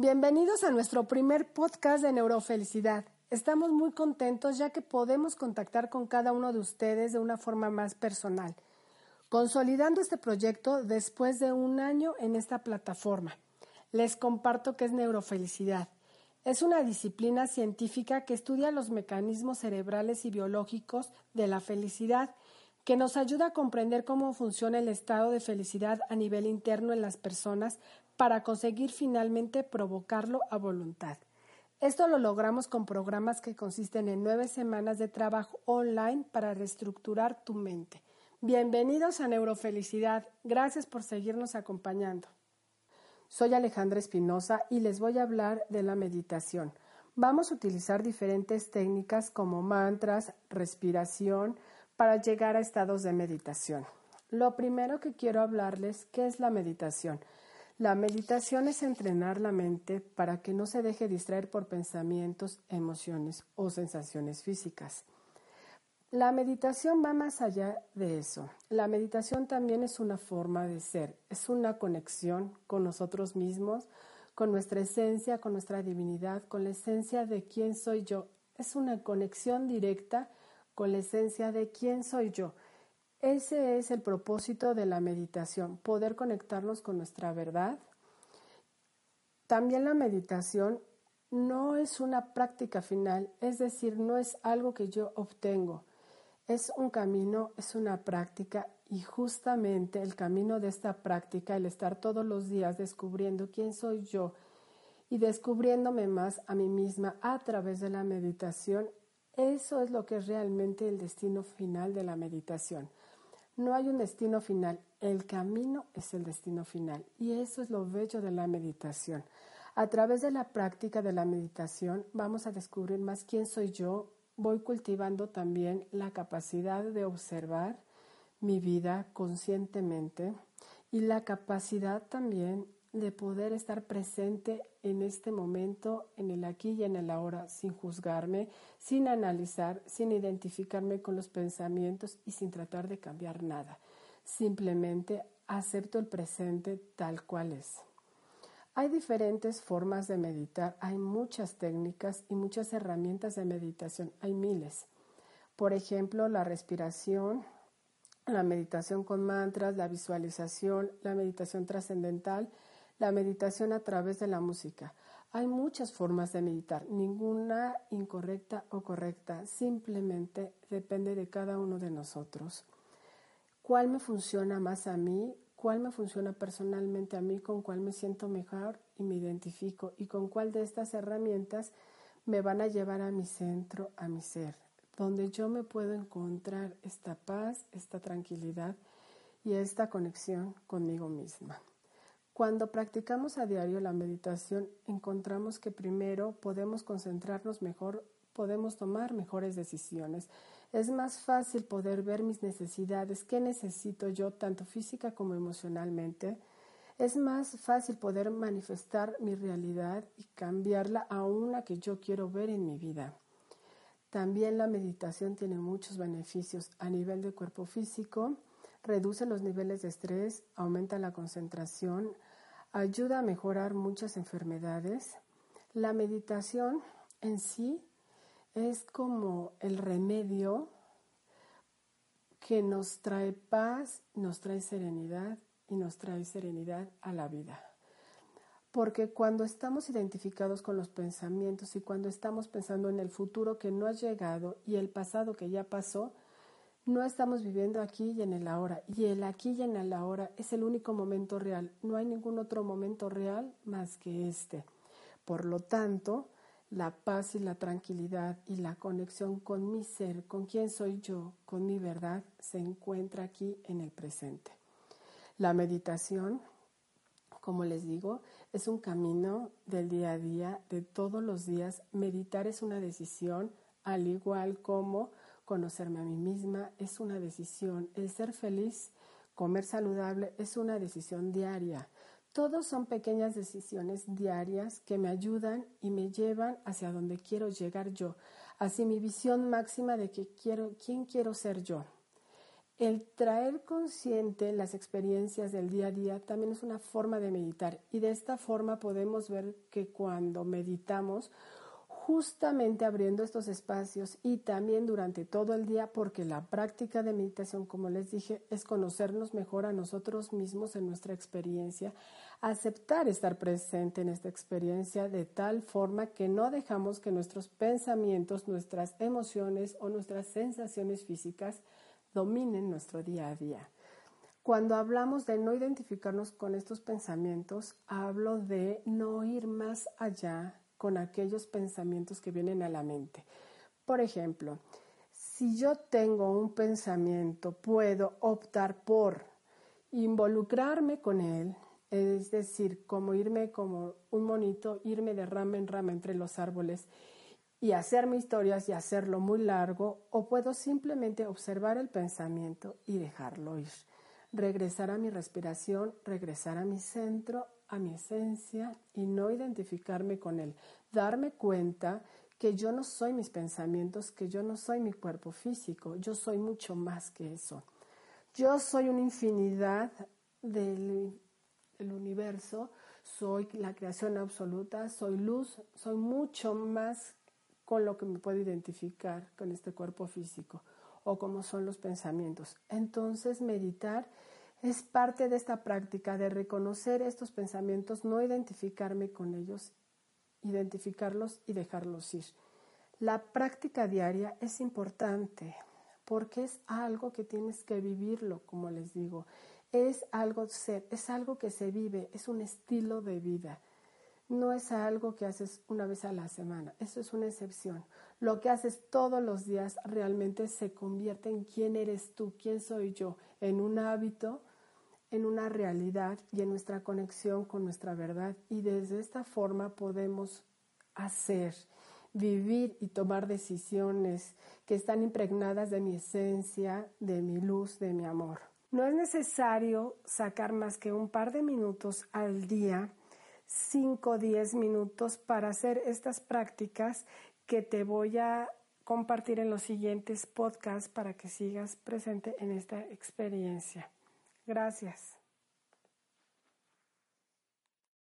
Bienvenidos a nuestro primer podcast de neurofelicidad. Estamos muy contentos ya que podemos contactar con cada uno de ustedes de una forma más personal, consolidando este proyecto después de un año en esta plataforma. Les comparto que es neurofelicidad. Es una disciplina científica que estudia los mecanismos cerebrales y biológicos de la felicidad, que nos ayuda a comprender cómo funciona el estado de felicidad a nivel interno en las personas para conseguir finalmente provocarlo a voluntad. Esto lo logramos con programas que consisten en nueve semanas de trabajo online para reestructurar tu mente. Bienvenidos a Neurofelicidad. Gracias por seguirnos acompañando. Soy Alejandra Espinosa y les voy a hablar de la meditación. Vamos a utilizar diferentes técnicas como mantras, respiración, para llegar a estados de meditación. Lo primero que quiero hablarles, ¿qué es la meditación? La meditación es entrenar la mente para que no se deje distraer por pensamientos, emociones o sensaciones físicas. La meditación va más allá de eso. La meditación también es una forma de ser, es una conexión con nosotros mismos, con nuestra esencia, con nuestra divinidad, con la esencia de quién soy yo. Es una conexión directa con la esencia de quién soy yo. Ese es el propósito de la meditación, poder conectarnos con nuestra verdad. También la meditación no es una práctica final, es decir, no es algo que yo obtengo, es un camino, es una práctica y justamente el camino de esta práctica, el estar todos los días descubriendo quién soy yo y descubriéndome más a mí misma a través de la meditación, eso es lo que es realmente el destino final de la meditación. No hay un destino final, el camino es el destino final. Y eso es lo bello de la meditación. A través de la práctica de la meditación vamos a descubrir más quién soy yo, voy cultivando también la capacidad de observar mi vida conscientemente y la capacidad también de poder estar presente en este momento, en el aquí y en el ahora, sin juzgarme, sin analizar, sin identificarme con los pensamientos y sin tratar de cambiar nada. Simplemente acepto el presente tal cual es. Hay diferentes formas de meditar, hay muchas técnicas y muchas herramientas de meditación, hay miles. Por ejemplo, la respiración, la meditación con mantras, la visualización, la meditación trascendental, la meditación a través de la música. Hay muchas formas de meditar, ninguna incorrecta o correcta, simplemente depende de cada uno de nosotros. ¿Cuál me funciona más a mí? ¿Cuál me funciona personalmente a mí? ¿Con cuál me siento mejor y me identifico? ¿Y con cuál de estas herramientas me van a llevar a mi centro, a mi ser? Donde yo me puedo encontrar esta paz, esta tranquilidad y esta conexión conmigo misma. Cuando practicamos a diario la meditación, encontramos que primero podemos concentrarnos mejor, podemos tomar mejores decisiones. Es más fácil poder ver mis necesidades, qué necesito yo, tanto física como emocionalmente. Es más fácil poder manifestar mi realidad y cambiarla a una que yo quiero ver en mi vida. También la meditación tiene muchos beneficios a nivel de cuerpo físico, reduce los niveles de estrés, aumenta la concentración, ayuda a mejorar muchas enfermedades. La meditación en sí es como el remedio que nos trae paz, nos trae serenidad y nos trae serenidad a la vida. Porque cuando estamos identificados con los pensamientos y cuando estamos pensando en el futuro que no ha llegado y el pasado que ya pasó, no estamos viviendo aquí y en el ahora. Y el aquí y en el ahora es el único momento real. No hay ningún otro momento real más que este. Por lo tanto, la paz y la tranquilidad y la conexión con mi ser, con quién soy yo, con mi verdad, se encuentra aquí en el presente. La meditación Como les digo, es un camino del día a día, de todos los días. Meditar es una decisión, al igual como conocerme a mí misma es una decisión. El ser feliz, comer saludable es una decisión diaria. Todos son pequeñas decisiones diarias que me ayudan y me llevan hacia donde quiero llegar yo, hacia mi visión máxima de que quiero, quién quiero ser yo. El traer consciente las experiencias del día a día también es una forma de meditar y de esta forma podemos ver que cuando meditamos justamente abriendo estos espacios y también durante todo el día, porque la práctica de meditación, como les dije, es conocernos mejor a nosotros mismos en nuestra experiencia, aceptar estar presente en esta experiencia de tal forma que no dejamos que nuestros pensamientos, nuestras emociones o nuestras sensaciones físicas dominen nuestro día a día. Cuando hablamos de no identificarnos con estos pensamientos, hablo de no ir más allá con aquellos pensamientos que vienen a la mente. Por ejemplo, si yo tengo un pensamiento, puedo optar por involucrarme con él, es decir, como irme como un monito, irme de rama en rama entre los árboles y hacerme historias y hacerlo muy largo, o puedo simplemente observar el pensamiento y dejarlo ir, regresar a mi respiración, regresar a mi centro a mi esencia y no identificarme con él. Darme cuenta que yo no soy mis pensamientos, que yo no soy mi cuerpo físico, yo soy mucho más que eso. Yo soy una infinidad del, universo, soy la creación absoluta, soy luz, soy mucho más con lo que me puedo identificar con este cuerpo físico o como son los pensamientos. Entonces meditar es parte de esta práctica de reconocer estos pensamientos, no identificarme con ellos, identificarlos y dejarlos ir. La práctica diaria es importante porque es algo que tienes que vivirlo, como les digo. Es algo ser, es algo que se vive, es un estilo de vida. No es algo que haces una vez a la semana, eso es una excepción. Lo que haces todos los días realmente se convierte en quién eres tú, quién soy yo, en un hábito en una realidad y en nuestra conexión con nuestra verdad y desde esta forma podemos hacer, vivir y tomar decisiones que están impregnadas de mi esencia, de mi luz, de mi amor. No es necesario sacar más que un par de minutos al día, 5 o 10 minutos para hacer estas prácticas que te voy a compartir en los siguientes podcasts para que sigas presente en esta experiencia. Gracias.